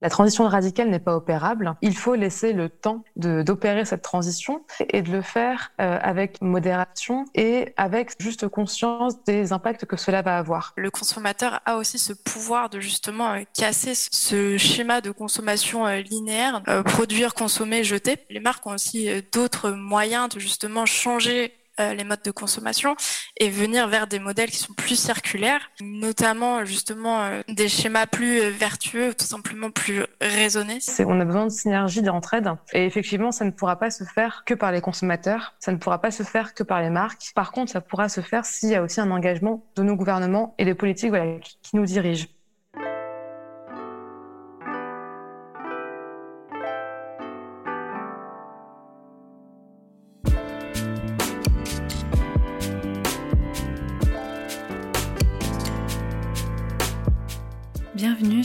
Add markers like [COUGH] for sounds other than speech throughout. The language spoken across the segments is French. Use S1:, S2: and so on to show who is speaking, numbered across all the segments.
S1: La transition radicale n'est pas opérable. Il faut laisser le temps d'opérer cette transition et de le faire euh, avec modération et avec juste conscience des impacts que cela va avoir.
S2: Le consommateur a aussi ce pouvoir de justement euh, casser ce schéma de consommation euh, linéaire, produire, consommer, jeter. Les marques ont aussi d'autres moyens de justement changer euh, les modes de consommation et venir vers des modèles qui sont plus circulaires, notamment justement euh, des schémas plus euh, vertueux, tout simplement plus raisonnés.
S1: On a besoin de synergie, d'entraide et effectivement, ça ne pourra pas se faire que par les consommateurs, ça ne pourra pas se faire que par les marques. Par contre, ça pourra se faire s'il y a aussi un engagement de nos gouvernements et des politiques voilà, qui nous dirigent.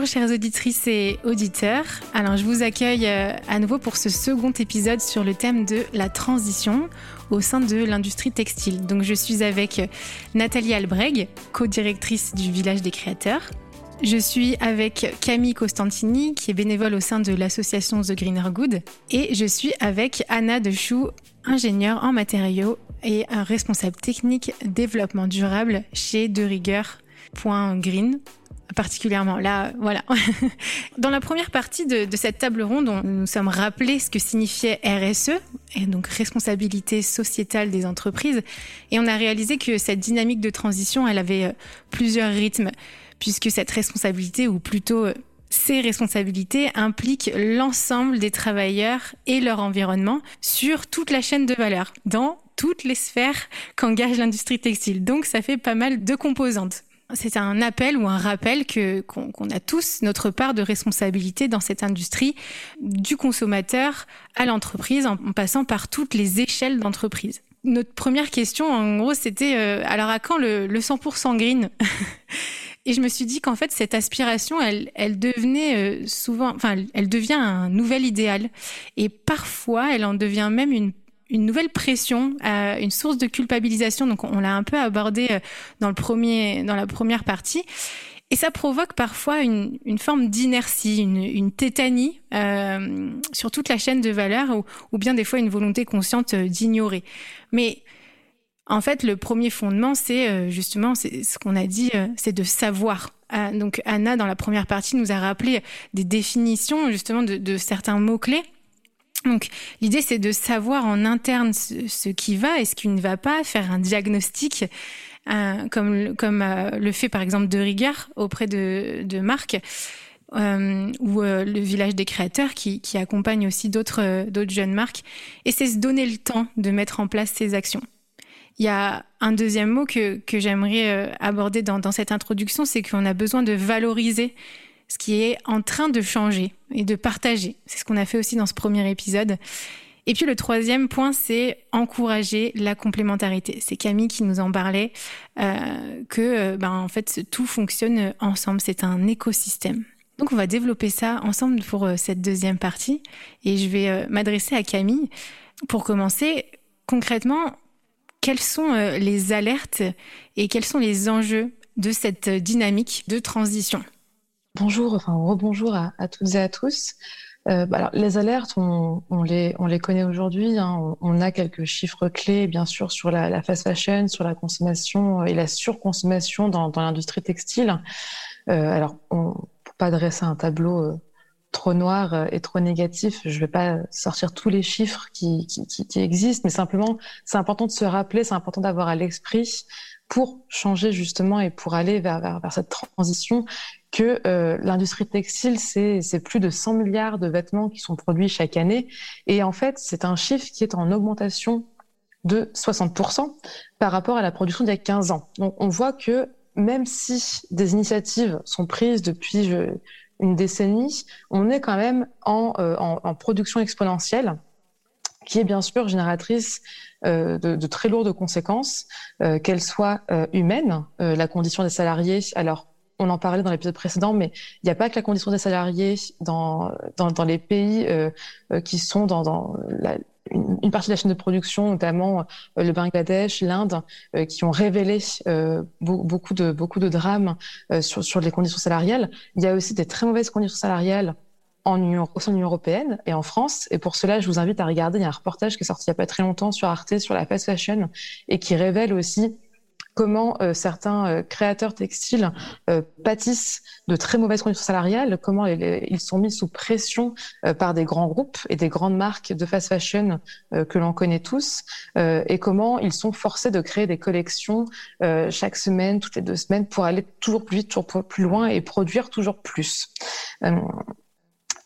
S3: Bonjour chères auditrices et auditeurs. Alors je vous accueille euh, à nouveau pour ce second épisode sur le thème de la transition au sein de l'industrie textile. Donc je suis avec Nathalie Albreg, co-directrice du Village des créateurs. Je suis avec Camille Costantini, qui est bénévole au sein de l'association The Greener Good. Et je suis avec Anna Dechou, ingénieure en matériaux et responsable technique développement durable chez De Green particulièrement. Là, voilà. [LAUGHS] Dans la première partie de, cette table ronde, on, nous sommes rappelé ce que signifiait RSE, et donc responsabilité sociétale des entreprises, et on a réalisé que cette dynamique de transition, elle avait euh, plusieurs rythmes, puisque cette responsabilité, ou plutôt euh, ces responsabilités impliquent l'ensemble des travailleurs et leur environnement sur toute la chaîne de valeur, dans toutes les sphères qu'engage l'industrie textile. Donc ça fait pas mal de composantes. C'est un appel ou un rappel que qu'on a tous notre part de responsabilité dans cette industrie, du consommateur à l'entreprise, en, passant par toutes les échelles d'entreprise. Notre première question, en gros, c'était euh, alors à quand le, le 100% green [LAUGHS] Et je me suis dit qu'en fait, cette aspiration, elle, elle devenait euh, souvent, enfin, elle devient un nouvel idéal. Et parfois, elle en devient même une une nouvelle pression, euh, une source de culpabilisation. Donc on l'a un peu abordé euh, dans le premier, dans la première partie. Et ça provoque parfois une, une forme d'inertie, une, une, tétanie euh, sur toute la chaîne de valeur, ou, ou, bien des fois une volonté consciente euh, d'ignorer. Mais en fait, le premier fondement, c'est euh, justement, ce qu'on a dit, c'est de savoir. donc Anna, dans la première partie, nous a rappelé des définitions justement de, de certains mots-clés donc l'idée c'est de savoir en interne ce, qui va et ce qui ne va pas, faire un diagnostic euh, comme euh, le fait par exemple de rigueur auprès de, de Marc euh, ou le village des créateurs qui, accompagne aussi d'autres jeunes marques et c'est se donner le temps de mettre en place ces actions. Il y a un deuxième mot que, j'aimerais aborder dans cette introduction, c'est qu'on a besoin de valoriser ce qui est en train de changer et de partager. C'est ce qu'on a fait aussi dans ce premier épisode. Et puis le troisième point, c'est encourager la complémentarité. C'est Camille qui nous en parlait, euh, que euh, ben, en fait tout fonctionne ensemble, c'est un écosystème. Donc on va développer ça ensemble pour euh, cette deuxième partie. Et je vais euh, m'adresser à Camille. Pour commencer, concrètement, quelles sont les alertes et quels sont les enjeux de cette dynamique de transition?
S1: Bonjour, enfin rebonjour à, toutes et à tous. Euh, bah alors, les alertes, on, les, on les connaît aujourd'hui. Hein. On, a quelques chiffres clés, bien sûr, sur la, la, fast fashion, sur la consommation et la surconsommation dans, l'industrie textile. Euh, alors, on, pour pas dresser un tableau euh, trop noir et trop négatif. Je ne vais pas sortir tous les chiffres qui existent, mais simplement, c'est important de se rappeler, c'est important d'avoir à l'esprit pour changer justement et pour aller vers, vers, vers cette transition que euh, l'industrie textile, c'est plus de 100 milliards de vêtements qui sont produits chaque année. Et en fait, c'est un chiffre qui est en augmentation de 60% par rapport à la production d'il y a 15 ans. Donc on voit que même si des initiatives sont prises depuis une décennie, on est quand même en, euh, en production exponentielle qui est bien sûr génératrice euh, de, de, très lourdes conséquences, euh, qu'elles soient euh, humaines, euh, la condition des salariés. Alors, on en parlait dans l'épisode précédent, mais il n'y a pas que la condition des salariés dans, dans, dans les pays euh, qui sont dans, dans la, une, partie de la chaîne de production, notamment le Bangladesh, l'Inde, qui ont révélé beaucoup de beaucoup de drames sur, sur les conditions salariales. Il y a aussi des très mauvaises conditions salariales en Union, au sein de l'Union européenne et en France. Et pour cela, je vous invite à regarder. Un reportage qui est sorti il n'y a pas très longtemps sur Arte sur la fast fashion et qui révèle aussi comment euh, certains euh, créateurs textiles euh, pâtissent de très mauvaises conditions salariales, comment ils, sont mis sous pression euh, par des grands groupes et des grandes marques de fast fashion que l'on connaît tous, et comment ils sont forcés de créer des collections chaque semaine, toutes les deux semaines, pour aller toujours plus vite, toujours plus loin et produire toujours plus.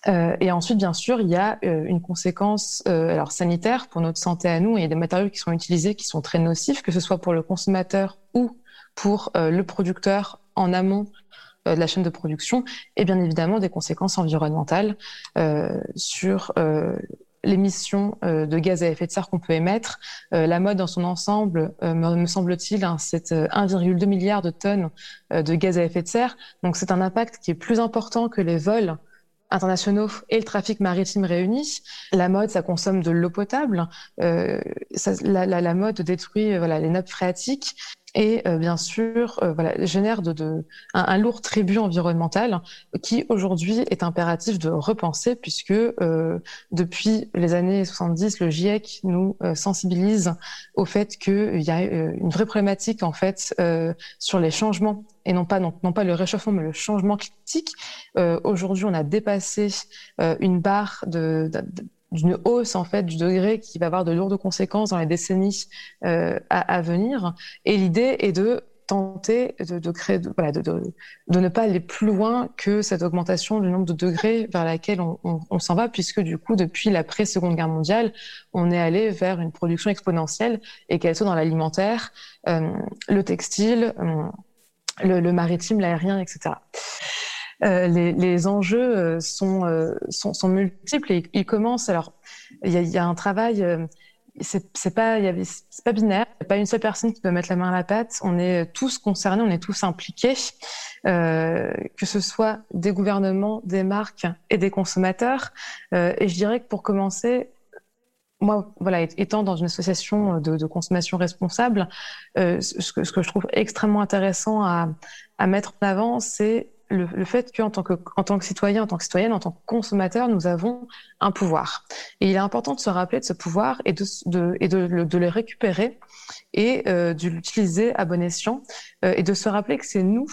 S1: Euh, et ensuite, bien sûr, il y a euh, une conséquence euh, alors sanitaire pour notre santé à nous. Et il y a des matériaux qui sont utilisés qui sont très nocifs, que ce soit pour le consommateur ou pour euh, le producteur en amont de la chaîne de production, et bien évidemment des conséquences environnementales sur l'émission de gaz à effet de serre qu'on peut émettre. la mode dans son ensemble, me, me semble-t-il, hein, c'est 1,2 milliard de tonnes de gaz à effet de serre. Donc c'est un impact qui est plus important que les vols internationaux et le trafic maritime réunis. La mode, ça consomme de l'eau potable. Euh, la, mode détruit voilà, les nappes phréatiques et euh, bien sûr euh, voilà, génère de, de un, un, lourd tribut environnemental qui aujourd'hui est impératif de repenser puisque euh, depuis les années 70, le GIEC nous euh, sensibilise au fait qu'il y a euh, une vraie problématique en fait sur les changements et non pas non, non, pas le réchauffement mais le changement climatique. aujourd'hui, on a dépassé une barre de, de d'une hausse en fait du degré qui va avoir de lourdes conséquences dans les décennies euh, à, à, venir. Et l'idée est de tenter de, de créer, de, voilà, de, de, ne pas aller plus loin que cette augmentation du nombre de degrés vers laquelle on, on, s'en va, puisque du coup, depuis l'après Seconde Guerre mondiale, on est allé vers une production exponentielle et qu'elle soit dans l'alimentaire, euh, le textile, euh, le, le maritime, l'aérien, etc. Euh, les, les, enjeux euh, sont, euh, sont, sont, multiples et ils commencent. Alors, il y a, y a, un travail. c'est pas, y pas binaire. Il n'y a pas une seule personne qui peut mettre la main à la pâte. On est tous concernés, on est tous impliqués, euh, que ce soit des gouvernements, des marques et des consommateurs. Euh, et je dirais que pour commencer, moi, voilà, étant dans une association de, de consommation responsable, euh, ce, que, ce, que, je trouve extrêmement intéressant à, à mettre en avant, c'est le, fait qu'en tant que, en tant que citoyen, en tant que citoyenne, en tant que consommateur, nous avons un pouvoir. Et il est important de se rappeler de ce pouvoir et de, le récupérer et euh, de l'utiliser à bon escient euh, et de se rappeler que c'est nous,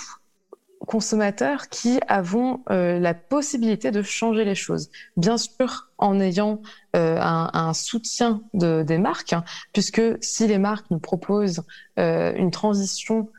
S1: consommateurs, qui avons euh, la possibilité de changer les choses. Bien sûr, en ayant un, soutien de, des marques, hein, puisque si les marques nous proposent une transition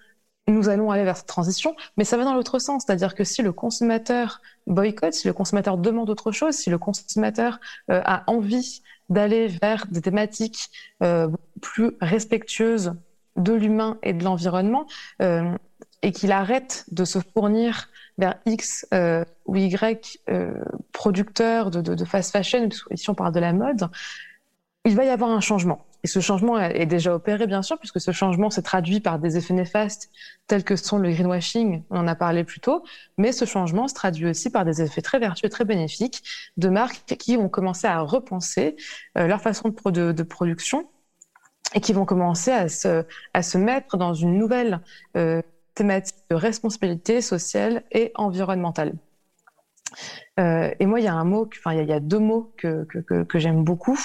S1: nous allons aller vers cette transition, mais ça va dans l'autre sens, c'est-à-dire que si le consommateur boycotte, si le consommateur demande autre chose, si le consommateur euh, a envie d'aller vers des thématiques euh, plus respectueuses de l'humain et de l'environnement, euh, et qu'il arrête de se fournir vers X ou Y producteurs de, de, de fast fashion, ici on parle de la mode, il va y avoir un changement. Et ce changement est déjà opéré, bien sûr, puisque ce changement s'est traduit par des effets néfastes tels que sont le greenwashing, on en a parlé plus tôt, mais ce changement se traduit aussi par des effets très vertueux, très bénéfiques de marques qui ont commencé à repenser euh, leur façon de, production et qui vont commencer à se, à se mettre dans une nouvelle euh, thématique de responsabilité sociale et environnementale. Euh, et moi, il y a un mot, enfin, il y, a deux mots que, que, j'aime beaucoup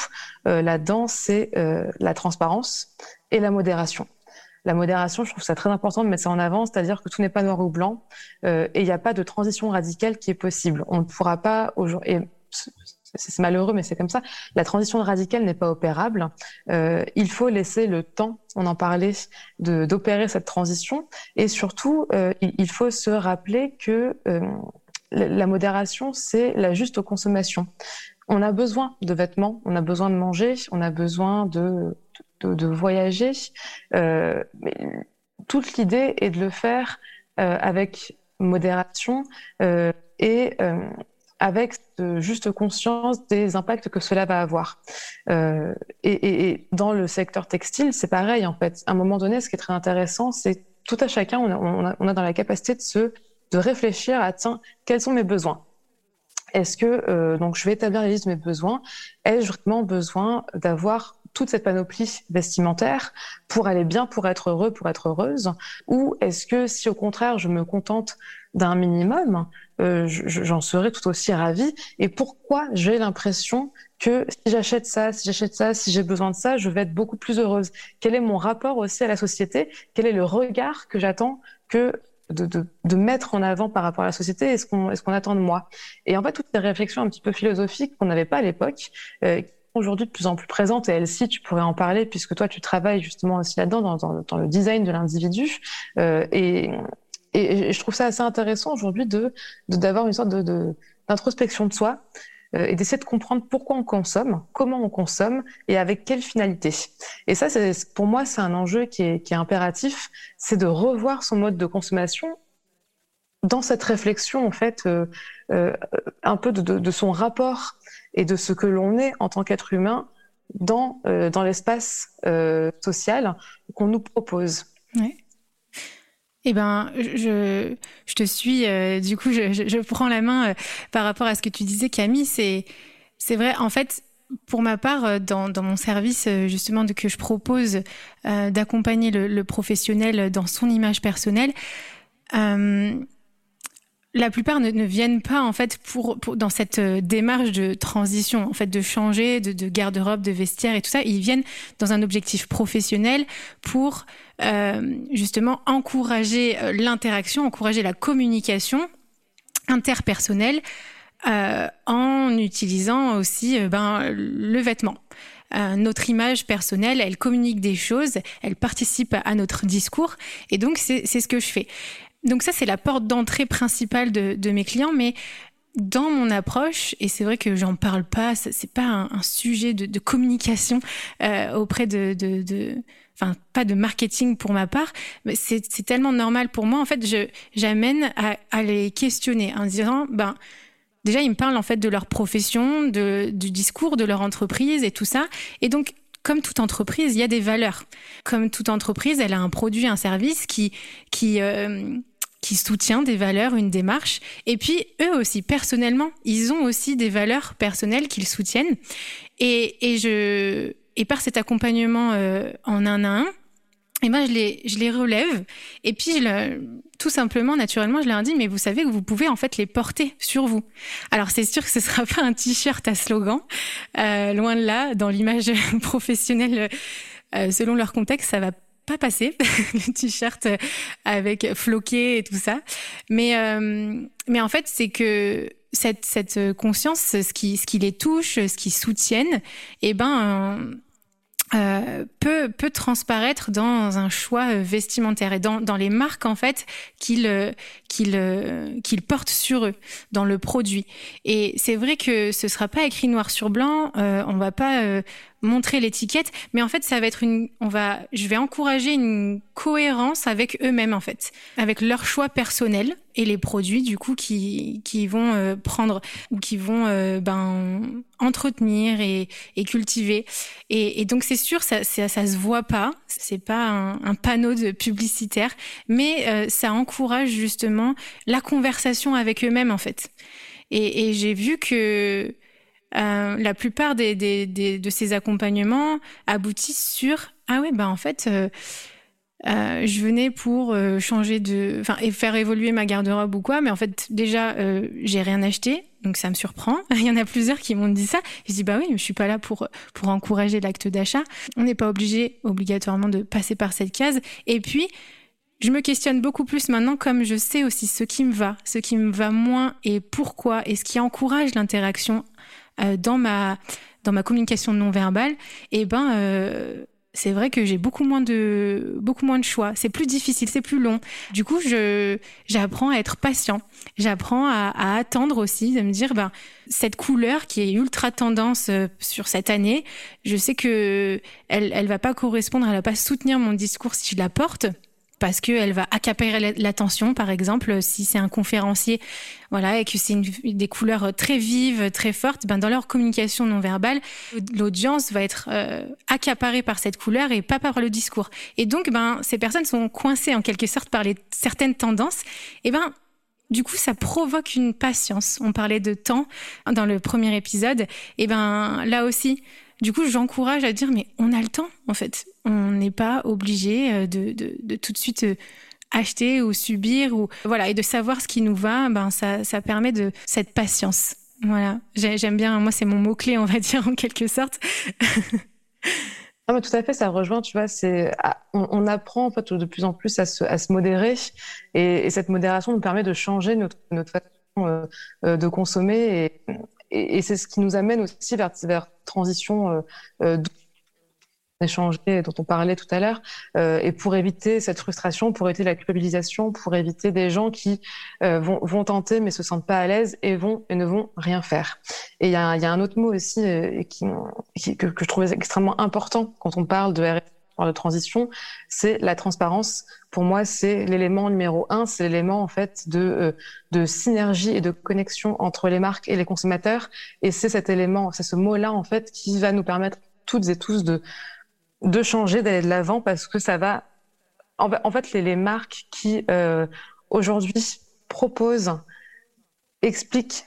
S1: euh, là-dedans, c'est euh, la transparence et la modération. la modération, je trouve ça très important de mettre ça en avant, c'est-à-dire que tout n'est pas noir ou blanc et il n'y a pas de transition radicale qui est possible. On ne pourra pas aujourd'hui c'est malheureux, mais c'est comme ça. La transition radicale n'est pas opérable. Euh, il faut laisser le temps, on en parlait, d'opérer cette transition. Et surtout, euh, il, faut se rappeler que euh, la modération, c'est la juste consommation. On a besoin de vêtements, on a besoin de manger, on a besoin de, de, de voyager. Euh, mais toute l'idée est de le faire euh, avec modération et avec juste conscience des impacts que cela va avoir. Euh, et, et, dans le secteur textile, c'est pareil en fait. À un moment donné, ce qui est très intéressant, c'est tout à chacun, on a, on, a, on a, dans la capacité de se de réfléchir à tiens, quels sont mes besoins? Est-ce que euh, donc je vais établir de mes besoins? Ai-je vraiment besoin d'avoir toute cette panoplie vestimentaire pour aller bien, pour être heureux, pour être heureuse? Ou est-ce que si au contraire je me contente d'un minimum, euh, j'en serais tout aussi ravie? Et pourquoi j'ai l'impression que si j'achète ça, si j'achète ça, si j'ai besoin de ça, je vais être beaucoup plus heureuse? Quel est mon rapport aussi à la société? Quel est le regard que j'attends que de, de, de, mettre en avant par rapport à la société et ce qu'on qu'on attend de moi Et en fait, toutes ces réflexions un petit peu philosophiques qu'on n'avait pas à l'époque, euh, aujourd'hui de plus en plus présentes, et Elsie, tu pourrais en parler puisque toi, tu travailles justement aussi là-dedans, dans, dans, le design de l'individu. Euh, et et, je trouve ça assez intéressant aujourd'hui de d'avoir une sorte de d'introspection de, soi et d'essayer de comprendre pourquoi on consomme, comment on consomme et avec quelle finalité. Et ça, pour moi, c'est un enjeu qui est, impératif, c'est de revoir son mode de consommation dans cette réflexion en fait euh, euh, un peu de, son rapport et de ce que l'on est en tant qu'être humain dans euh, dans l'espace euh, social qu'on nous propose.
S3: Ouais. Eh ben, je, je te suis. Euh, du coup, je, je, prends la main euh, par rapport à ce que tu disais, Camille. C'est, c'est vrai. En fait, pour ma part, euh, dans, mon service justement de que je propose d'accompagner le, professionnel dans son image personnelle, la plupart ne, ne, viennent pas en fait pour, dans cette démarche de transition en fait de changer de, de garde-robe de vestiaire et tout ça. Ils viennent dans un objectif professionnel pour euh, justement encourager euh, l'interaction encourager la communication interpersonnelle euh, en utilisant aussi euh, ben le vêtement. Euh, notre image personnelle, elle communique des choses, elle participe à notre discours, et donc c'est ce que je fais donc ça, c'est la porte d'entrée principale de, mes clients, mais dans mon approche, et c'est vrai que j'en parle pas, c'est pas un, sujet de, communication euh, auprès de, enfin pas de marketing pour ma part, mais c'est tellement normal pour moi. En fait, je j'amène à, à, les questionner en disant, ben déjà ils me parlent en fait de leur profession, de, du discours de leur entreprise et tout ça, et donc comme toute entreprise, il y a des valeurs. Comme toute entreprise, elle a un produit, un service qui qui euh, qui soutient des valeurs, une démarche. Et puis eux aussi, personnellement, ils ont aussi des valeurs personnelles qu'ils soutiennent. Et, et je et par cet accompagnement euh, en un à un, et ben je les je les relève et puis je le, tout simplement naturellement je leur dis mais vous savez que vous pouvez en fait les porter sur vous alors c'est sûr que ce sera [LAUGHS] pas un t-shirt à slogan euh, loin de là dans l'image [LAUGHS] professionnelle euh, selon leur contexte ça va pas passer [LAUGHS] le t-shirt avec floqué et tout ça. Mais euh, mais en fait c'est que cette cette conscience ce qui ce qui les touche ce qui soutiennent eh ben euh, peut peut transparaître dans un choix vestimentaire et dans dans les marques en fait qu'ils qu'ils qu'ils portent sur eux dans le produit. Et c'est vrai que ce sera pas écrit noir sur blanc euh, on va pas euh, montrer l'étiquette mais en fait ça va être une on va je vais encourager une cohérence avec eux-mêmes en fait. Avec leur choix personnel et les produits du coup qui qui vont euh, prendre ou qui vont euh, ben entretenir et, et cultiver. Et, et donc c'est sûr ça, ça ça se voit pas. C'est pas un, un panneau de publicitaire mais euh, ça encourage justement la conversation avec eux-mêmes en fait. Et, et j'ai vu que euh, la plupart de ces accompagnements aboutissent sur ah ouais ben en fait euh, euh, je venais pour changer de, enfin, et faire évoluer ma garde-robe ou quoi, mais en fait, déjà, j'ai rien acheté. donc ça me surprend. [LAUGHS] Il y en a plusieurs qui m'ont dit ça. Je dis bah oui, mais je suis pas là pour pour encourager l'acte d'achat. On n'est pas obligé obligatoirement de passer par cette case. Et puis je me questionne beaucoup plus maintenant comme je sais aussi ce qui me va, ce qui me va moins et pourquoi et ce qui encourage l'interaction dans ma dans ma communication non verbale. Et eh ben euh, c'est vrai que j'ai beaucoup moins de beaucoup moins de choix. C'est plus difficile, c'est plus long. Du coup, je j'apprends à être patient. J'apprends à, à, attendre aussi, de me dire ben cette couleur qui est ultra tendance euh, sur cette année, je sais que elle elle va pas correspondre, elle va pas soutenir mon discours si je la porte parce qu'elle va accaparer l'attention, par exemple, si c'est un conférencier, voilà, et que c'est des couleurs très vives, très fortes, ben dans leur communication non verbale, l'audience va être euh, accaparée par cette couleur et pas par le discours. Et donc, ben ces personnes sont coincées en quelque sorte par les certaines tendances. Et ben du coup, ça provoque une patience. On parlait de temps dans le premier épisode. Et ben là aussi, du coup, j'encourage à dire, mais on a le temps, en fait. On n'est pas obligé euh, de, de, tout de suite euh, acheter ou subir ou voilà et de savoir ce qui nous va. Ben ça, ça permet de cette patience. Voilà, j'aime bien. Moi, c'est mon mot clé, on va dire en quelque sorte. [LAUGHS]
S1: Non, mais tout à fait, ça rejoint, tu vois, c'est, ah, on, apprend en fait de plus en plus à se, à se modérer et, et, cette modération nous permet de changer notre, notre façon euh, de consommer et, et c'est ce qui nous amène aussi vers, vers transition euh, euh, dont on parlait tout à l'heure, euh, et pour éviter cette frustration, pour éviter la culpabilisation, pour éviter des gens qui euh, vont, vont, tenter mais se sentent pas à l'aise et vont et ne vont rien faire. Et il y a, y a, un autre mot aussi euh, qui, que, que, je trouvais extrêmement important quand on parle de RSE de transition, c'est la transparence. Pour moi, c'est l'élément numéro un, c'est l'élément en fait de, euh, de synergie et de connexion entre les marques et les consommateurs. Et c'est cet élément, c'est ce mot-là en fait qui va nous permettre toutes et tous de de changer, d'aller de l'avant parce que ça va. En fait, les, les marques qui euh, aujourd'hui proposent, expliquent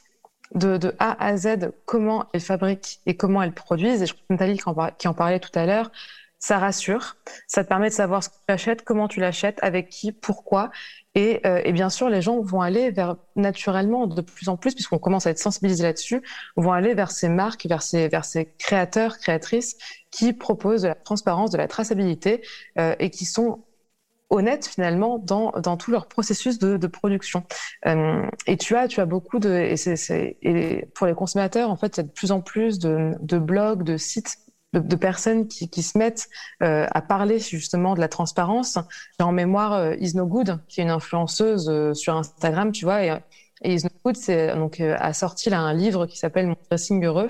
S1: de, de, A à Z comment elles fabriquent et comment elles produisent. Et je crois que Nathalie qui en parlait tout à l'heure, ça rassure, ça te permet de savoir ce que tu achètes, comment tu l'achètes, avec qui, pourquoi. Et, euh, et, bien sûr, les gens vont aller vers naturellement de plus en plus, puisqu'on commence à être sensibilisé là-dessus, vont aller vers ces marques, vers ces, vers ces créateurs, créatrices qui proposent de la transparence, de la traçabilité euh, et qui sont honnêtes finalement dans, dans tout leur processus de, de production. Euh, et tu as, tu as beaucoup de, et, c'est, et pour les consommateurs, en fait, il y a de plus en plus de, de blogs, de sites de, de, personnes qui, qui se mettent euh, à parler justement de la transparence. J'ai en mémoire euh, Is No Good, qui est une influenceuse euh, sur Instagram, tu vois, et, et Is No Good euh, a sorti là un livre qui s'appelle Mon dressing heureux,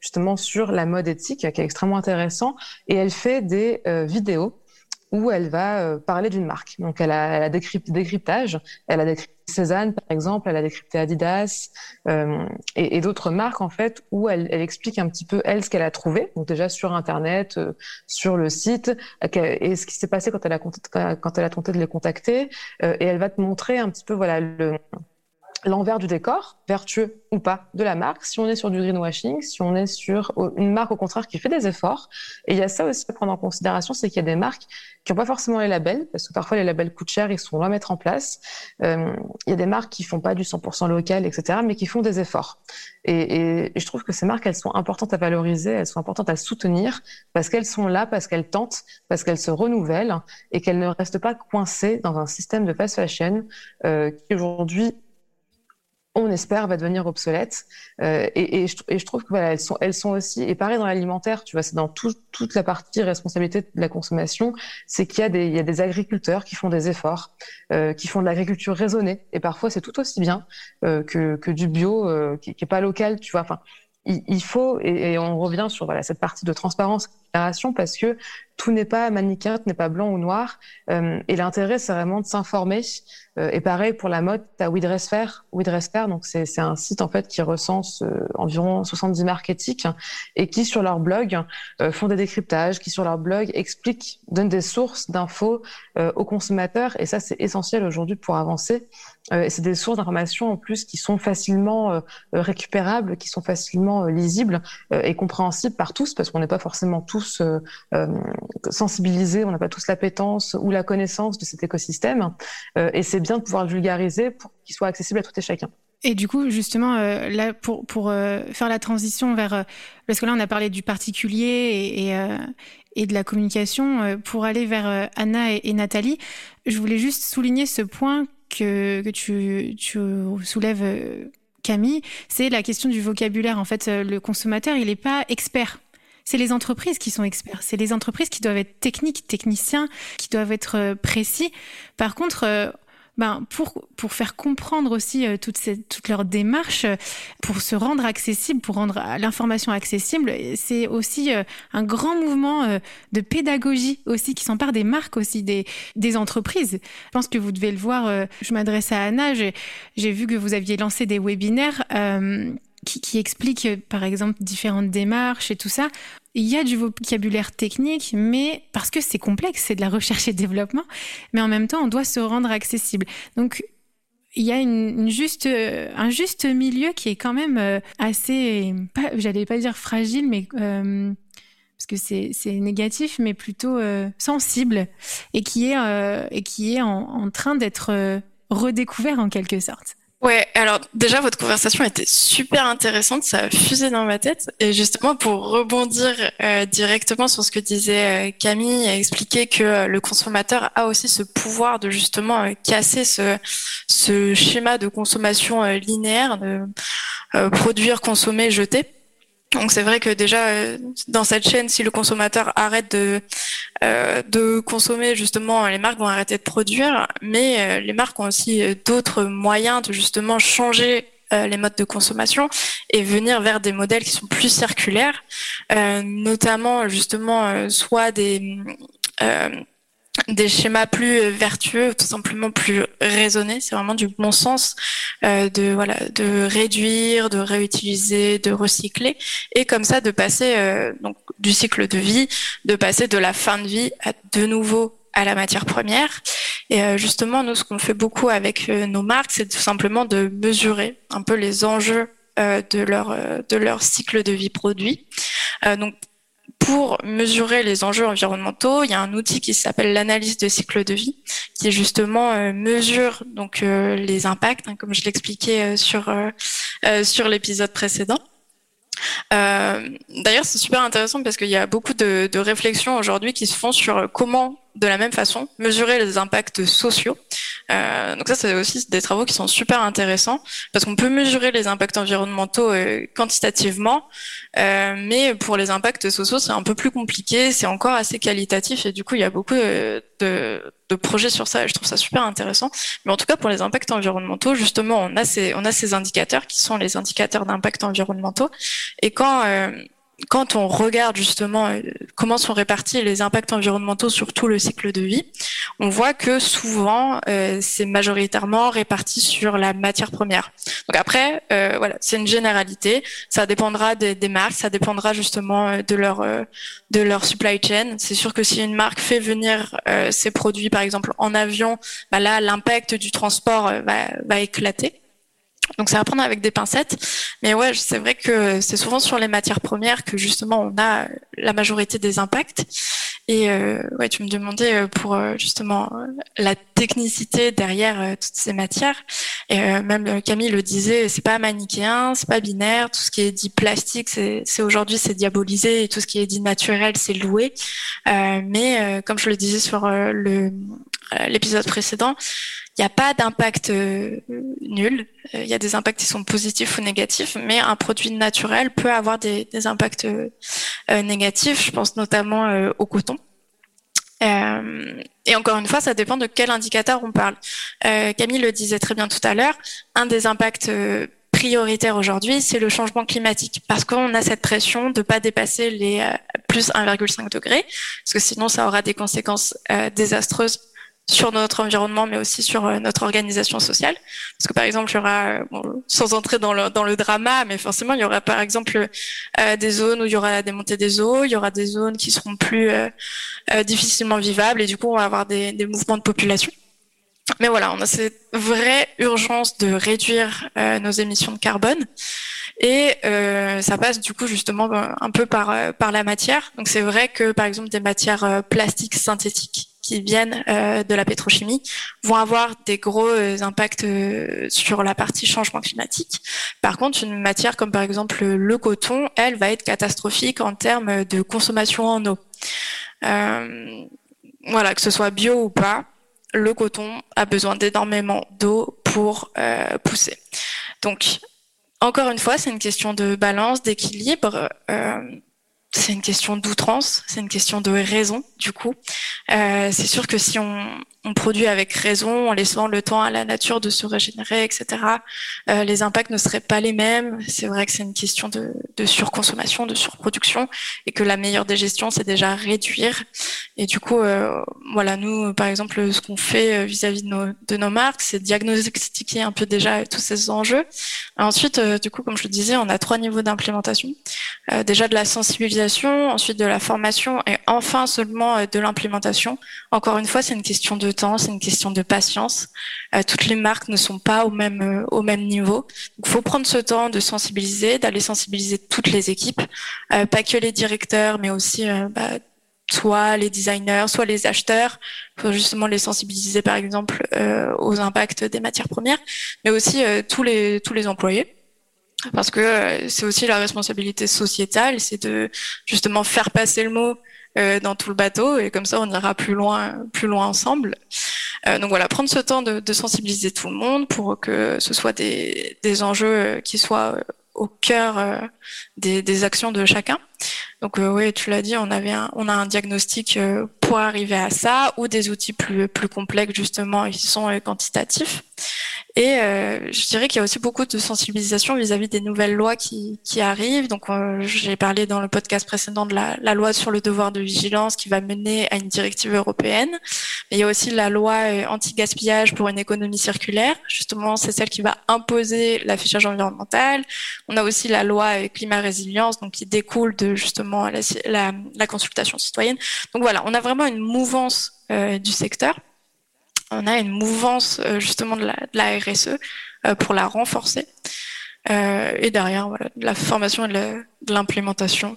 S1: justement sur la mode éthique, qui est extrêmement intéressant, et elle fait des euh, vidéos où elle va euh, parler d'une marque. Donc, elle a, elle a décryptage, elle a décrypté Cézanne, par exemple, elle a décrypté Adidas euh, et, d'autres marques, en fait, où elle, explique un petit peu, elle, ce qu'elle a trouvé, donc déjà sur Internet, euh, sur le site, et ce qui s'est passé quand elle, a, tenté de les contacter, euh, et elle va te montrer un petit peu, voilà, le l'envers du décor, vertueux ou pas, de la marque, si on est sur du greenwashing, si on est sur une marque au contraire qui fait des efforts. Et il y a ça aussi à prendre en considération, c'est qu'il y a des marques qui n'ont pas forcément les labels, parce que parfois les labels coûtent cher, ils sont longs à mettre en place. Euh, il y a des marques qui font pas du 100% local, etc., mais qui font des efforts. Et, je trouve que ces marques, elles sont importantes à valoriser, elles sont importantes à soutenir, parce qu'elles sont là, parce qu'elles tentent, parce qu'elles se renouvellent, et qu'elles ne restent pas coincées dans un système de fast fashion euh, qui aujourd'hui on espère, va devenir obsolète. Euh, et, et, je, et, je, trouve que voilà, elles sont, elles sont aussi, et pareil dans l'alimentaire, tu vois, c'est dans tout, toute la partie responsabilité de la consommation, c'est qu'il y a des, il y a des agriculteurs qui font des efforts, euh, qui font de l'agriculture raisonnée, et parfois c'est tout aussi bien euh, que, que du bio euh, qui, qui est pas local, tu vois. Enfin, il, il faut, et, et, on revient sur voilà cette partie de transparence parce que tout n'est pas manichéen, n'est pas blanc ou noir. Euh, et l'intérêt, c'est vraiment de s'informer. Euh, et pareil pour la mode, tu as WeDressFair. WeDressFair, donc c'est, c'est un site en fait qui recense euh, environ 70 marques éthiques et qui sur leur blog font des décryptages, qui sur leur blog expliquent, donnent des sources d'infos aux consommateurs. Et ça, c'est essentiel aujourd'hui pour avancer. et c'est des sources d'informations en plus qui sont facilement récupérables, qui sont facilement lisibles et compréhensibles par tous parce qu'on n'est pas forcément tous euh, euh, sensibilisés, on n'a pas tous l'appétence ou la connaissance de cet écosystème. Euh, et c'est bien de pouvoir le vulgariser pour qu'il soit accessible à tout et chacun.
S3: Et du coup, justement, là, pour, faire la transition vers... Parce que là, on a parlé du particulier et, de la communication. pour aller vers Anna et, Nathalie, je voulais juste souligner ce point que, tu soulèves, Camille. C'est la question du vocabulaire. En fait, le consommateur, il n'est pas expert c'est les entreprises qui sont experts. C'est les entreprises qui doivent être techniques, techniciens, qui doivent être précis. Par contre, ben, pour, pour faire comprendre aussi euh, toute, cette, toute leur démarche, euh, pour se rendre accessible, pour rendre l'information accessible, c'est aussi euh, un grand mouvement de pédagogie aussi qui s'empare des marques aussi, des, des entreprises. Je pense que vous devez le voir, je m'adresse à Anna, j'ai vu que vous aviez lancé des webinaires. Qui, qui expliquent par exemple différentes démarches et tout ça il y a du vocabulaire technique, mais parce que c'est complexe, c'est de la recherche et développement, mais en même temps, on doit se rendre accessible. Donc, il y a une, juste, euh, un juste milieu qui est quand même euh, assez, j'allais pas dire fragile, mais euh, parce que c'est négatif, mais plutôt sensible, et qui est, et qui est en, en train d'être redécouvert en quelque sorte.
S2: Ouais, alors déjà votre conversation était super intéressante, ça a fusé dans ma tête et justement pour rebondir euh, directement sur ce que disait euh, Camille, a expliqué que euh, le consommateur a aussi ce pouvoir de justement casser ce, ce schéma de consommation linéaire de produire, consommer, jeter. Donc c'est vrai que déjà euh, dans cette chaîne, si le consommateur arrête de euh, de consommer, justement, les marques vont arrêter de produire, mais euh, les marques ont aussi d'autres moyens de justement changer les modes de consommation et venir vers des modèles qui sont plus circulaires, notamment justement soit des des schémas plus euh, vertueux, tout simplement plus raisonnés. C'est vraiment du bon sens euh, de voilà de réduire, de réutiliser, de recycler et comme ça de passer euh, donc du cycle de vie, de passer de la fin de vie à de nouveau à la matière première. Et euh, justement, nous, ce qu'on fait beaucoup avec nos marques, c'est tout simplement de mesurer un peu les enjeux de leur de leur cycle de vie produit. donc pour mesurer les enjeux environnementaux, il y a un outil qui s'appelle l'analyse de cycle de vie, qui justement euh, mesure donc euh, les impacts, hein, comme je l'expliquais euh, sur sur l'épisode précédent. D'ailleurs, c'est super intéressant parce qu'il y a beaucoup de, de réflexions aujourd'hui qui se font sur comment, de la même façon, mesurer les impacts sociaux. Euh, donc ça, c'est aussi des travaux qui sont super intéressants parce qu'on peut mesurer les impacts environnementaux euh, quantitativement, euh, mais pour les impacts sociaux, c'est un peu plus compliqué, c'est encore assez qualitatif et du coup, il y a beaucoup de, de projets sur ça et je trouve ça super intéressant. Mais en tout cas, pour les impacts environnementaux, justement, on a ces, on a ces indicateurs qui sont les indicateurs d'impact environnementaux et quand quand on regarde justement euh, comment sont répartis les impacts environnementaux sur tout le cycle de vie, on voit que souvent euh, c'est majoritairement réparti sur la matière première. Donc après, euh, voilà, c'est une généralité. Ça dépendra des, des, marques, ça dépendra justement de leur de leur supply chain. C'est sûr que si une marque fait venir ses produits, par exemple en avion, bah là l'impact du transport va, va éclater. Donc c'est à prendre avec des pincettes. Mais ouais, c'est vrai que c'est souvent sur les matières premières que justement on a la majorité des impacts. Et euh, ouais, tu me demandais euh, pour euh, justement la technicité derrière toutes ces matières. Et même Camille le disait, c'est pas manichéen, c'est pas binaire. Tout ce qui est dit plastique, c'est aujourd'hui c'est diabolisé et tout ce qui est dit naturel, c'est loué. mais comme je le disais sur l'épisode précédent, il n'y a pas d'impact euh, nul. Euh, il y a des impacts qui sont positifs ou négatifs, mais un produit naturel peut avoir des, des impacts euh, négatifs. Je pense notamment au coton. et encore une fois, ça dépend de quel indicateur on parle. Camille le disait très bien tout à l'heure, un des impacts prioritaires aujourd'hui, c'est le changement climatique, parce qu'on a cette pression de pas dépasser les plus 1,5 degrés, parce que sinon ça aura des conséquences désastreuses sur notre environnement, mais aussi sur euh, notre organisation sociale. Parce que par exemple, il y aura, euh, bon, sans entrer dans le, dans le drama, mais forcément, il y aura par exemple euh, des zones où il y aura des montées des eaux, il y aura des zones qui seront plus euh, difficilement vivables, et du coup, on va avoir des, des, mouvements de population. Mais voilà, on a cette vraie urgence de réduire nos émissions de carbone. Et euh, ça passe du coup justement un peu par, par la matière. Donc c'est vrai que par exemple des matières plastiques synthétiques qui viennent de la pétrochimie vont avoir des gros impacts sur la partie changement climatique. Par contre, une matière comme par exemple le coton, elle va être catastrophique en termes de consommation en eau. voilà, que ce soit bio ou pas, le coton a besoin d'énormément d'eau pour pousser. Donc, encore une fois, c'est une question de balance, d'équilibre. Euh, c'est une question d'outrance, c'est une question de raison, du coup. Euh, c'est sûr que si on, on produit avec raison, en laissant le temps à la nature de se régénérer, etc. Euh, les impacts ne seraient pas les mêmes. C'est vrai que c'est une question de, surconsommation, de surproduction, et que la meilleure des gestions, c'est déjà réduire. Et du coup, euh, voilà, nous, par exemple, ce qu'on fait euh, vis-à-vis de nos, marques, c'est diagnostiquer un peu déjà tous ces enjeux. ensuite, du coup, comme je le disais, on a trois niveaux d'implémentation. Déjà de la sensibilisation, ensuite de la formation, et enfin seulement de l'implémentation. Encore une fois, c'est une question de temps, c'est une question de patience. Euh, toutes les marques ne sont pas au même euh, au même niveau. Il faut prendre ce temps de sensibiliser, d'aller sensibiliser toutes les équipes, euh, pas que les directeurs, mais aussi bah, soit les designers, soit les acheteurs, pour justement les sensibiliser par exemple aux impacts des matières premières, mais aussi tous tous les employés parce que c'est aussi la responsabilité sociétale, c'est de justement faire passer le mot euh, dans tout le bateau et comme ça on ira plus loin, plus loin ensemble. Euh, donc voilà, prendre ce temps de, de, sensibiliser tout le monde pour que ce soit des, des enjeux qui soient au cœur euh, des, des, actions de chacun. Donc oui, tu l'as dit, on avait on a un diagnostic pour arriver à ça ou des outils plus complexes justement qui sont quantitatifs. Et euh, je dirais qu'il y a aussi beaucoup de sensibilisation vis-à-vis des nouvelles lois qui, arrivent. Donc, euh, j'ai parlé dans le podcast précédent de la, loi sur le devoir de vigilance qui va mener à une directive européenne. Mais il y a aussi la loi euh, anti-gaspillage pour une économie circulaire. Justement, c'est celle qui va imposer l'affichage environnemental. On a aussi la loi euh, climat résilience, donc qui découle de justement la, consultation citoyenne. Donc voilà, on a vraiment une mouvance euh, du secteur on a une mouvance euh, justement de la, RSE euh, pour la renforcer. Et derrière, voilà, de la formation et de l'implémentation.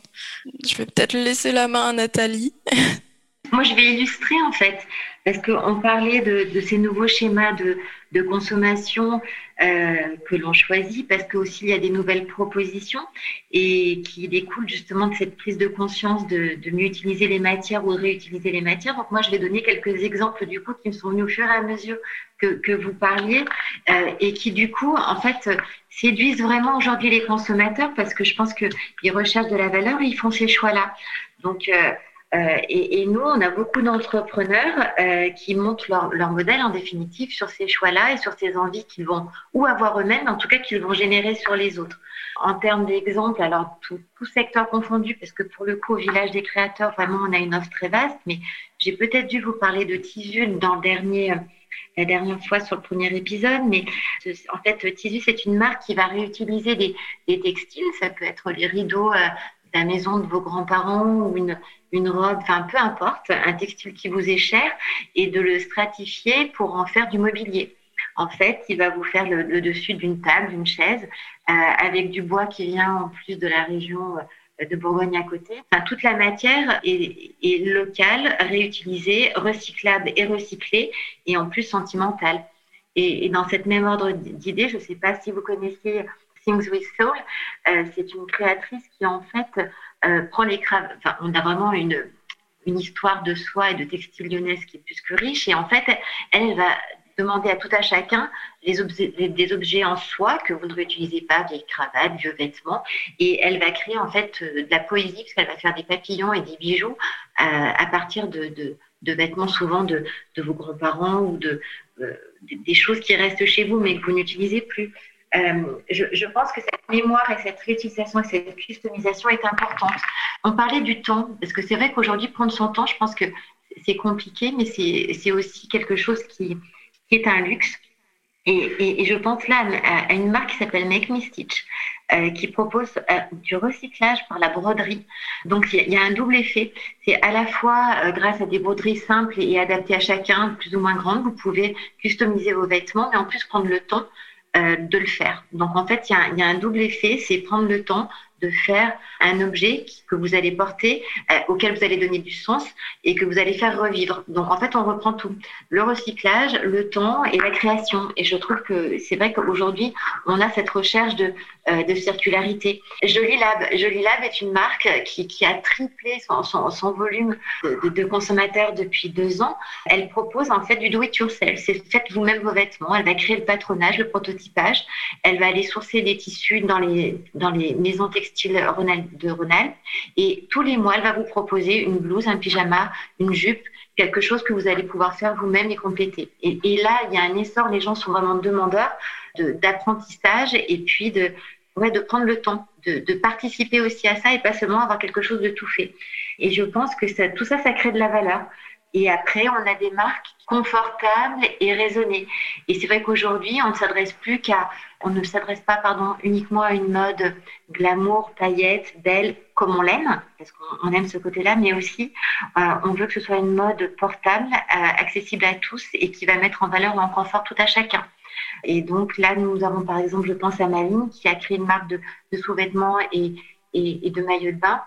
S2: Je vais peut-être laisser la main à Nathalie. [LAUGHS]
S4: Moi, je vais illustrer en fait, parce qu'on parlait de, ces nouveaux schémas de, consommation euh, que l'on choisit, parce qu'aussi il y a des nouvelles propositions et qui découlent justement de cette prise de conscience de, mieux utiliser les matières ou de réutiliser les matières. Donc moi, je vais donner quelques exemples du coup qui me sont venus au fur et à mesure que, vous parliez euh, et qui du coup, en fait, séduisent vraiment aujourd'hui les consommateurs parce que je pense qu'ils recherchent de la valeur et ils font ces choix-là. Donc, euh, euh, et, nous, on a beaucoup d'entrepreneurs euh, qui montent leur, modèle en définitive sur ces choix-là et sur ces envies qu'ils vont ou avoir eux-mêmes, en tout cas qu'ils vont générer sur les autres. En termes d'exemple, alors tout, secteur confondu, parce que pour le coup, au village des créateurs, vraiment, on a une offre très vaste, mais j'ai peut-être dû vous parler de Tisu dans dernier la dernière fois sur le premier épisode, mais en fait, Tisu, c'est une marque qui va réutiliser des, textiles. Ça peut être les rideaux euh, la maison de vos grands-parents ou une, une robe, enfin peu importe, un textile qui vous est cher, et de le stratifier pour en faire du mobilier. En fait, il va vous faire le, dessus d'une table, d'une chaise, euh, avec du bois qui vient en plus de la région euh, de Bourgogne à côté. Enfin, toute la matière est, est locale, réutilisée, recyclable et recyclée, et en plus sentimentale. Et, dans cette même ordre d'idée, je ne sais pas si vous connaissez Things with Soul. Euh, c'est une créatrice qui en fait euh, prend les cravates. On a vraiment une, histoire de soie et de textile lyonnaise qui est plus que riche. Et en fait, elle, va demander à tout à chacun des objets en soie que vous ne réutilisez pas, vieilles cravates, vieux vêtements, et elle va créer en fait euh, de la poésie parce qu'elle va faire des papillons et des bijoux à partir de, vêtements souvent de, vos grands-parents ou de, des choses qui restent chez vous mais que vous n'utilisez plus. Euh, je, pense que cette mémoire et cette réutilisation et cette customisation est importante. On parlait du temps, parce que c'est vrai qu'aujourd'hui, prendre son temps, je pense que c'est compliqué, mais c'est aussi quelque chose qui, est un luxe. Et, je pense là à, une marque qui s'appelle Make Me Stitch, euh, qui propose euh, du recyclage par la broderie. Donc il y, a un double effet. C'est à la fois grâce à des broderies simples et adaptées à chacun, plus ou moins grandes, vous pouvez customiser vos vêtements, mais en plus prendre le temps de le faire. Donc en fait, il y, a, un double effet, c'est prendre le temps de faire un objet que vous allez porter, euh, auquel vous allez donner du sens et que vous allez faire revivre. Donc en fait, on reprend tout. Le recyclage, le temps et la création. Et je trouve que c'est vrai qu'aujourd'hui, on a cette recherche de, euh, de circularité. Jolie Lab. Jolie Lab est une marque qui, qui a triplé son, son, volume de, de, consommateurs depuis deux ans. Elle propose en fait du do-it-yourself. C'est faites vous-même vos vêtements. Elle va créer le patronage, le prototypage. Elle va aller sourcer des tissus dans les, dans les maisons textiles style de Ronald. Et tous les mois, elle va vous proposer une blouse, un pyjama, une jupe, quelque chose que vous allez pouvoir faire vous-même et compléter. Et, là, il y a un essor, les gens sont vraiment demandeurs d'apprentissage et puis de, ouais, de prendre le temps, de, de, participer aussi à ça et pas seulement avoir quelque chose de tout fait. Et je pense que ça, tout ça, ça crée de la valeur. Et après, on a des marques confortables et raisonnées. Et c'est vrai qu'aujourd'hui, on ne s'adresse plus qu'à, on ne s'adresse pas, pardon, uniquement à une mode glamour, paillettes, belle, comme on l'aime, parce qu'on aime ce côté-là, mais aussi, euh, on veut que ce soit une mode portable, euh, accessible à tous et qui va mettre en valeur ou en confort tout à chacun. Et donc là, nous avons par exemple, je pense à Maline, qui a créé une marque de, sous-vêtements et, et, et de maillots de bain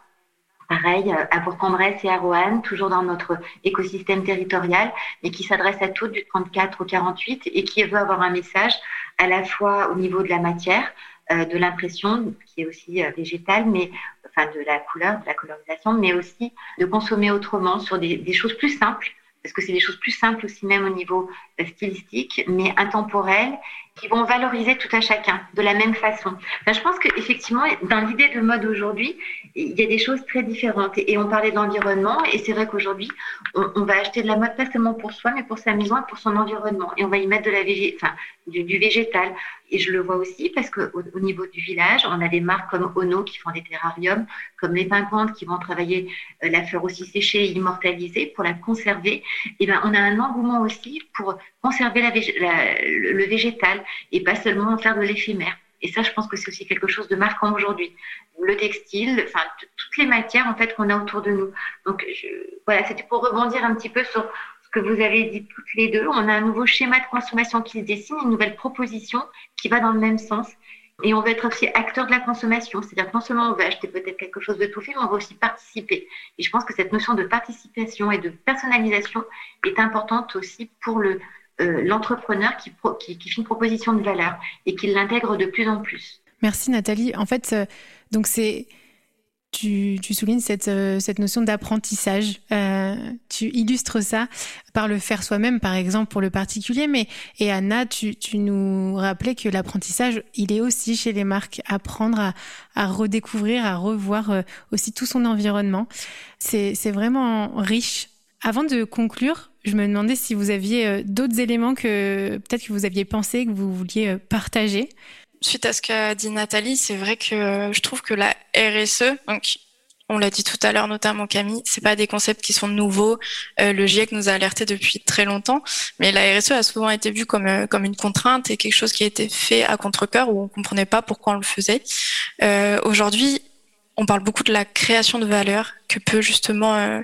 S4: pareil, euh, à Bourg-en-Bresse et à Roanne, toujours dans notre écosystème territorial, mais qui s'adresse à toutes du 34 au 48 et qui veut avoir un message à la fois au niveau de la matière, euh, de l'impression, qui est aussi euh, végétale, mais enfin de la couleur, de la colorisation, mais aussi de consommer autrement sur des, des choses plus simples parce que c'est des choses plus simples aussi même au niveau stylistique, mais intemporelles, qui vont valoriser tout à chacun de la même façon. je pense qu'effectivement, dans l'idée de mode aujourd'hui, il y a des choses très différentes. Et, on parlait d'environnement, et c'est vrai qu'aujourd'hui, on, va acheter de la mode pas seulement pour soi, mais pour sa maison et pour son environnement. Et on va y mettre de la végé enfin, du, végétal. Et je le vois aussi parce qu'au au niveau du village, on a des marques comme Ono qui font des terrariums, comme les Pincantes qui vont travailler euh, la fleur aussi séchée et immortalisée pour la conserver. Et ben, on a un engouement aussi pour conserver le végétal et pas seulement en faire de l'éphémère. Et ça, je pense que c'est aussi quelque chose de marquant aujourd'hui. Le textile, enfin, toutes les matières, en fait, qu'on a autour de nous. Donc, voilà, c'était pour rebondir un petit peu sur ce que vous avez dit toutes les deux. On a un nouveau schéma de consommation qui se dessine, une nouvelle proposition qui va dans le même sens. Et on va être aussi acteur de la consommation. C'est-à-dire que non seulement on va acheter peut-être quelque chose de tout fait, mais on va aussi participer. Et je pense que cette notion de participation et de personnalisation est importante aussi pour le, euh, l'entrepreneur qui, fait une proposition de valeur et qui l'intègre de plus en plus.
S3: Merci Nathalie. En fait, euh, donc c'est tu, soulignes cette, euh, cette notion d'apprentissage. tu illustres ça par le faire soi-même, par exemple, pour le particulier. Mais et Anna, tu, tu nous rappelais que l'apprentissage, il est aussi chez les marques, apprendre à, à redécouvrir, à revoir aussi tout son environnement. C'est vraiment riche. Avant de conclure, je me demandais si vous aviez euh, d'autres éléments que peut-être que vous aviez pensé, que vous vouliez euh, partager.
S2: Suite à ce qu'a dit Nathalie, c'est vrai que euh, je trouve que la RSE, donc on l'a dit tout à l'heure, notamment Camille, c'est pas des concepts qui sont nouveaux. le GIEC nous a alerté depuis très longtemps, mais la RSE a souvent été vue comme comme une contrainte et quelque chose qui a été fait à contre-cœur où on comprenait pas pourquoi on le faisait. Aujourd'hui, on parle beaucoup de la création de valeur que peut justement euh,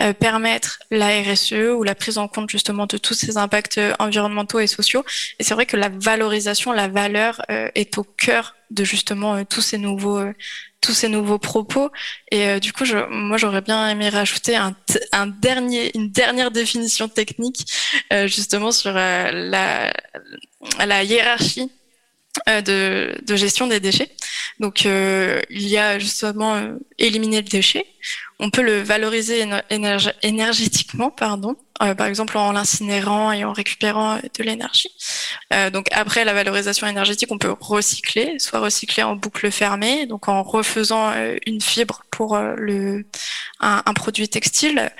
S2: euh, permettre la RSE ou la prise en compte justement de tous ces impacts euh, environnementaux et sociaux. Et c'est vrai que la valorisation, la valeur est au cœur de justement tous ces nouveaux tous ces nouveaux propos. Et du coup, je, moi, j'aurais bien aimé rajouter un, dernier, une dernière définition technique, justement sur la hiérarchie de, de, gestion des déchets. Donc, euh, il y a justement euh, éliminer le déchet. On peut le valoriser énergétiquement, pardon, euh, par exemple en l'incinérant et en récupérant de l'énergie. Euh, donc après la valorisation énergétique, on peut recycler, soit recycler en boucle fermée, donc en refaisant euh, une fibre pour le un, un, produit textile,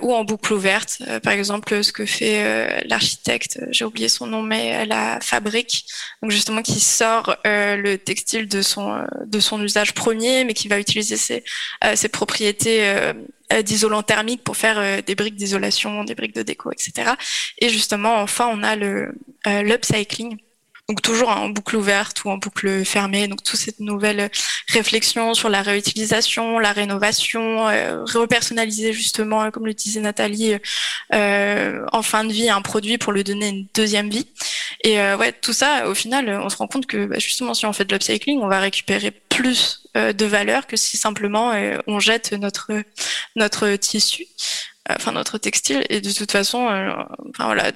S2: ou en boucle ouverte, par exemple ce que fait l'architecte, j'ai oublié son nom, mais la fabrique, donc justement qui sort le textile de son de son usage premier, mais qui va utiliser ses, ses propriétés euh, d'isolant thermique pour faire euh, des briques d'isolation, des briques de déco, etc. Et justement, enfin, on a le euh, l'upcycling. Donc toujours en boucle ouverte ou en boucle fermée. Donc toutes ces nouvelles réflexions sur la réutilisation, la rénovation, repersonnaliser justement, comme le disait Nathalie, en fin de vie un produit pour lui donner une deuxième vie. Et ouais, tout ça, au final, on se rend compte que bah, justement, si on fait de l'upcycling, on va récupérer plus de valeur que si simplement on jette notre notre tissu enfin notre textile. Et de toute façon euh, enfin voilà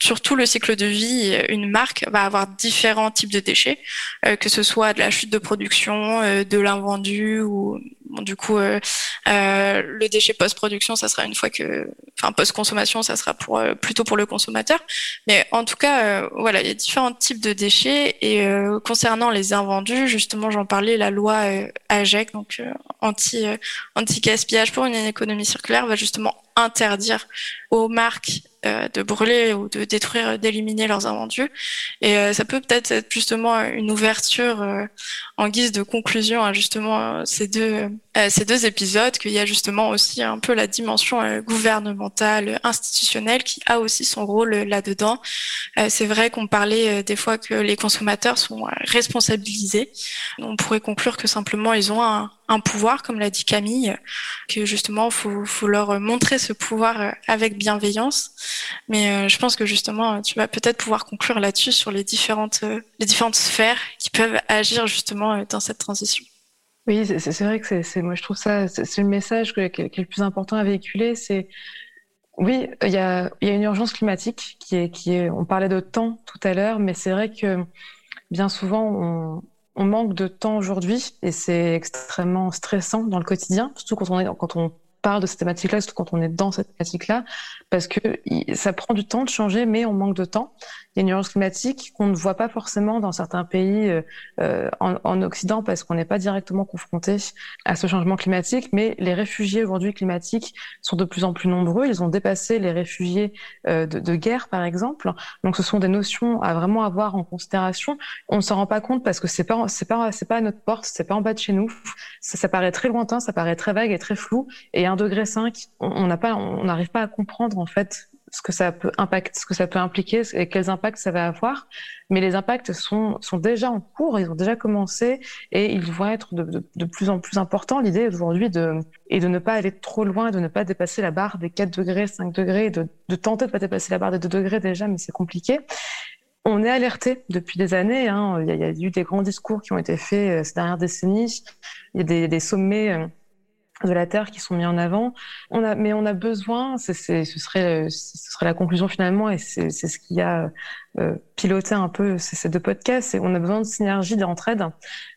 S2: sur tout le cycle de vie une marque va avoir différents types de déchets euh, que ce soit de la chute de production euh, de l'invendu ou du coup le déchet post-production ça sera une fois que enfin post-consommation ça sera pour plutôt pour le consommateur. Mais en tout cas voilà il y a différents types de déchets et concernant les invendus justement j'en parlais la loi AGEC donc anti anti gaspillage pour une économie circulaire va justement interdire aux marques euh, de brûler ou de détruire, d'éliminer leurs invendus. Et euh, ça peut peut-être être justement une ouverture euh, en guise de conclusion à justement ces deux ces deux épisodes, qu'il y a justement aussi un peu la dimension gouvernementale, institutionnelle, qui a aussi son rôle là-dedans. C'est vrai qu'on parlait des fois que les consommateurs sont responsabilisés. On pourrait conclure que simplement ils ont un, un pouvoir, comme l'a dit Camille, que justement faut, faut leur montrer ce pouvoir avec bienveillance. Mais euh, je pense que justement, tu vas peut-être pouvoir conclure là-dessus sur les différentes, euh, les différentes sphères qui peuvent agir justement euh, dans cette transition.
S1: Oui, c'est vrai que c'est, moi je trouve ça, c'est le message qui est, le plus important à véhiculer, c'est oui, il y a, y a, une urgence climatique qui est, qui est, on parlait de temps tout à l'heure, mais c'est vrai que bien souvent on, on manque de temps aujourd'hui et c'est extrêmement stressant dans le quotidien, surtout quand on est, quand on parle de cette thématique-là, surtout quand on est dans cette thématique-là, parce que ça prend du temps de changer, mais on manque de temps. Il y a une urgence climatique qu'on ne voit pas forcément dans certains pays euh, euh en, en, Occident parce qu'on n'est pas directement confronté à ce changement climatique. Mais les réfugiés aujourd'hui climatiques sont de plus en plus nombreux. Ils ont dépassé les réfugiés euh, de, de, guerre, par exemple. Donc, ce sont des notions à vraiment avoir en considération. On ne s'en rend pas compte parce que c'est pas c'est pas c'est pas à notre porte, c'est pas en bas de chez nous. Ça, ça, paraît très lointain, ça paraît très vague et très flou. Et un degré 5, on n'a pas, on n'arrive pas à comprendre en fait ce que ça peut impacter, ce que ça peut impliquer et quels impacts ça va avoir. Mais les impacts sont, sont déjà en cours, ils ont déjà commencé et ils vont être de, de, plus en plus importants. L'idée aujourd'hui de, et de ne pas aller trop loin, de ne pas dépasser la barre des 4 degrés, 5 degrés, de, de tenter de pas dépasser la barre des 2 degrés déjà, mais c'est compliqué. On est alerté depuis des années. Hein. Il, y a, il, y a, eu des grands discours qui ont été faits euh, ces dernières décennies. Il y a des, des sommets euh, de la Terre qui sont mis en avant. On a, mais on a besoin, ce, serait, ce serait la conclusion finalement, et c'est, ce qui a euh, piloté un peu ces, deux podcasts, c'est on a besoin de synergie, d'entraide.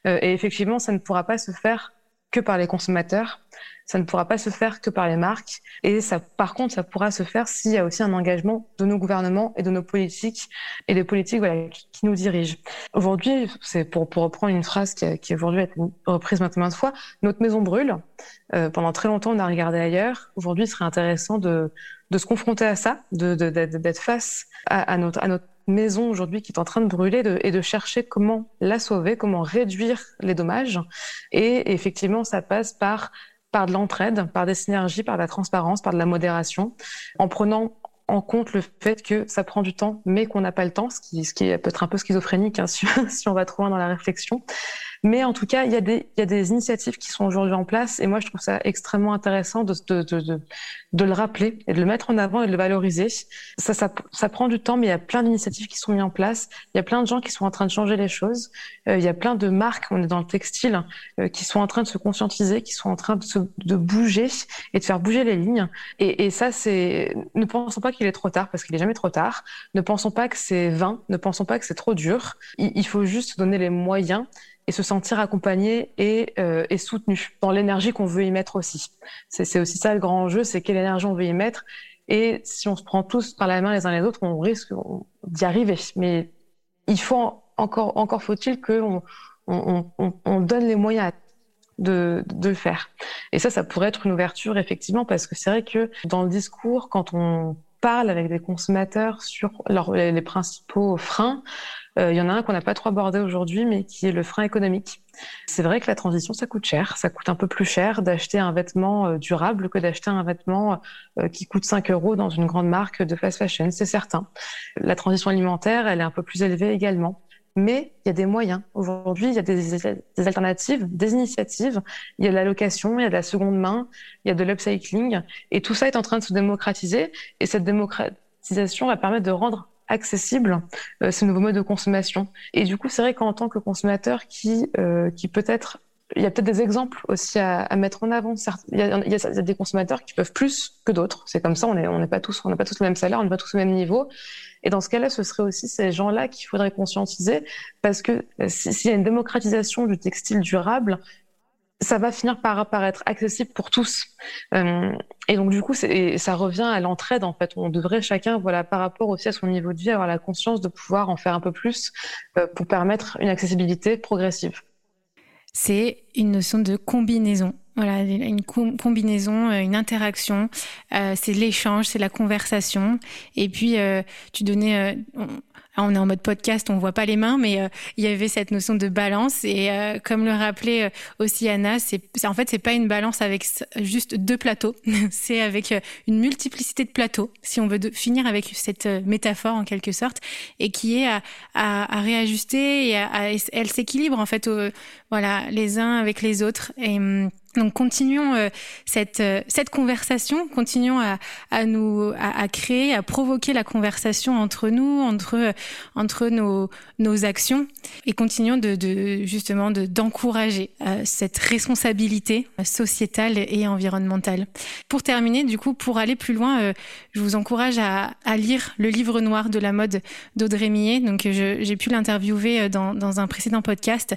S1: Euh, et effectivement, ça ne pourra pas se faire que par les consommateurs. Ça ne pourra pas se faire que par les marques. Et ça, par contre, ça pourra se faire s'il y a aussi un engagement de nos gouvernements et de nos politiques et des politiques voilà, qui, nous dirigent. Aujourd'hui, c'est pour, pour reprendre une phrase qui, qui aujourd'hui été reprise maintes de fois, notre maison brûle. Euh, pendant très longtemps, on a regardé ailleurs. Aujourd'hui, il serait intéressant de, de se confronter à ça, de, de, d'être face à, à, notre, à notre maison aujourd'hui qui est en train de brûler de, et de chercher comment la sauver, comment réduire les dommages. Et effectivement, ça passe par par de l'entraide, par des synergies, par de la transparence, par de la modération, en prenant en compte le fait que ça prend du temps, mais qu'on n'a pas le temps, ce qui, ce qui peut être un peu schizophrénique hein, [LAUGHS] si, on va trop loin dans la réflexion. Mais en tout cas, il y, a des, il y a des initiatives qui sont aujourd'hui en place et moi, je trouve ça extrêmement intéressant de, de, de, de, le rappeler et de le mettre en avant et de le valoriser. Ça, ça, ça prend du temps, mais il y a plein d'initiatives qui sont mises en place. Il y a plein de gens qui sont en train de changer les choses. Euh, il y a plein de marques, on est dans le textile, euh, qui sont en train de se conscientiser, qui sont en train de, se, de bouger et de faire bouger les lignes. Et, et ça, c'est... Ne pensons pas qu'il est trop tard, parce qu'il est jamais trop tard. Ne pensons pas que c'est vain. Ne pensons pas que c'est trop dur. Il, il faut juste donner les moyens et se sentir accompagné et, euh, et soutenu dans l'énergie qu'on veut y mettre aussi. C'est aussi ça le grand enjeu, c'est quelle énergie on veut y mettre. Et si on se prend tous par la main les uns les autres, on risque d'y arriver. Mais il faut encore, encore faut-il qu'on on, on, on, donne les moyens de, de le faire. Et ça, ça pourrait être une ouverture, effectivement, parce que c'est vrai que dans le discours, quand on parle avec des consommateurs sur leur, les, principaux freins, il y en a un qu'on n'a pas trop abordé aujourd'hui, mais qui est le frein économique. C'est vrai que la transition, ça coûte cher. Ça coûte un peu plus cher d'acheter un vêtement euh, durable que d'acheter un vêtement euh, qui coûte 5 euros dans une grande marque de fast fashion, c'est certain. La transition alimentaire, elle est un peu plus élevée également. Mais il y a des moyens. Aujourd'hui, il y a des, des, alternatives, des initiatives. Il y a de la location, il y a de la seconde main, il y a de l'upcycling. Et tout ça est en train de se démocratiser. Et cette démocratisation va permettre de rendre accessible euh, ce nouveau mode de consommation. Et du coup, c'est vrai qu'en tant que consommateur qui, euh, qui peut-être il y a peut-être des exemples aussi à, mettre en avant. Il y, a, des consommateurs qui peuvent plus que d'autres. C'est comme ça, on n'est on pas tous, on n'a pas tous le même salaire, on n'est pas tous au même niveau. Et dans ce cas-là, ce serait aussi ces gens-là qu'il faudrait conscientiser, parce que s'il y a une démocratisation du textile durable, ça va finir par apparaître accessible pour tous. Euh, et donc du coup, ça revient à l'entraide en fait. On devrait chacun, voilà, par rapport aussi à son niveau de vie, avoir la conscience de pouvoir en faire un peu plus euh, pour permettre une accessibilité progressive.
S3: C'est une notion de combinaison. Voilà, une combinaison, euh, une interaction. c'est l'échange, c'est la conversation. Et puis, tu donnais, ah, on est en mode podcast, on voit pas les mains, mais euh, il y avait cette notion de balance. Et euh, comme le rappelait euh, aussi Anna, c'est en fait c'est pas une balance avec juste deux plateaux, [LAUGHS] c'est avec une multiplicité de plateaux, si on veut finir avec cette métaphore en quelque sorte, et qui est à, à, à réajuster et à, elle s'équilibre en fait, voilà, les uns avec les autres. Hum, donc continuons euh, cette euh, cette conversation, continuons à, à nous à, à, créer, à provoquer la conversation entre nous, entre entre nos nos actions et continuons de, de justement de d'encourager euh, cette responsabilité sociétale et environnementale. Pour terminer, du coup, pour aller plus loin, je vous encourage à, à lire le livre noir de la mode d'Audrey Millet. Donc j'ai pu l'interviewer dans dans un précédent podcast.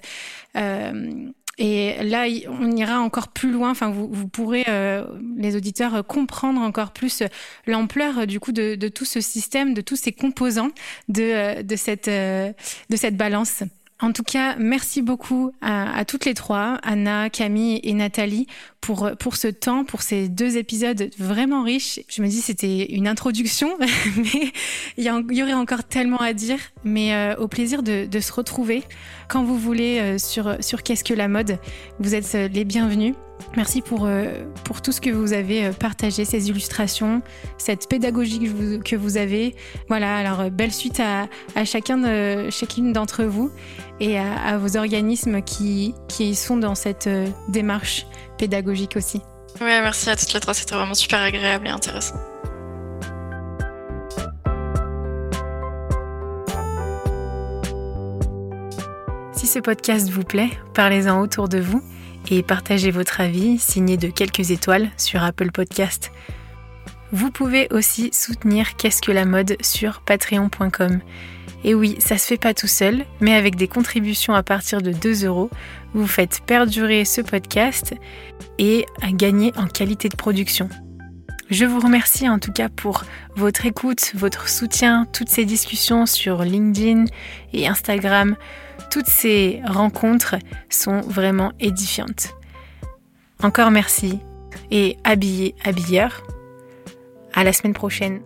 S3: Et là, on ira encore plus loin. Enfin, vous, vous pourrez, euh, les auditeurs, euh, comprendre encore plus euh, l'ampleur du coup de, de, tout ce système, de tous ces composants de, de cette de cette balance. En tout cas, merci beaucoup à, toutes les trois, Anna, Camille et Nathalie, pour, pour ce temps, pour ces deux épisodes vraiment riches. Je me dis c'était une introduction, [LAUGHS] mais il y, aurait encore tellement à dire. Mais euh, au plaisir de, de, se retrouver quand vous voulez euh, sur, sur Qu'est-ce que la mode. Vous êtes euh, les bienvenus. Merci pour, euh, pour tout ce que vous avez euh, partagé, ces illustrations, cette pédagogie que vous, que vous avez. Voilà, alors euh, belle suite à, à chacun de, chacune d'entre vous et à, à, vos organismes qui, qui sont dans cette démarche pédagogique aussi.
S2: Oui, merci à toutes les trois, c'était vraiment super agréable et intéressant.
S3: Si ce podcast vous plaît, parlez-en autour de vous et partagez votre avis signé de quelques étoiles sur Apple Podcast. Vous pouvez aussi soutenir Qu'est-ce que la mode sur patreon.com. Et oui, ça se fait pas tout seul, mais avec des contributions à partir de 2 euros, vous faites perdurer ce podcast et gagner en qualité de production. Je vous remercie en tout cas pour votre écoute, votre soutien, toutes ces discussions sur LinkedIn et Instagram. Toutes ces rencontres sont vraiment édifiantes. Encore merci et habillé, habilleur. À la semaine prochaine.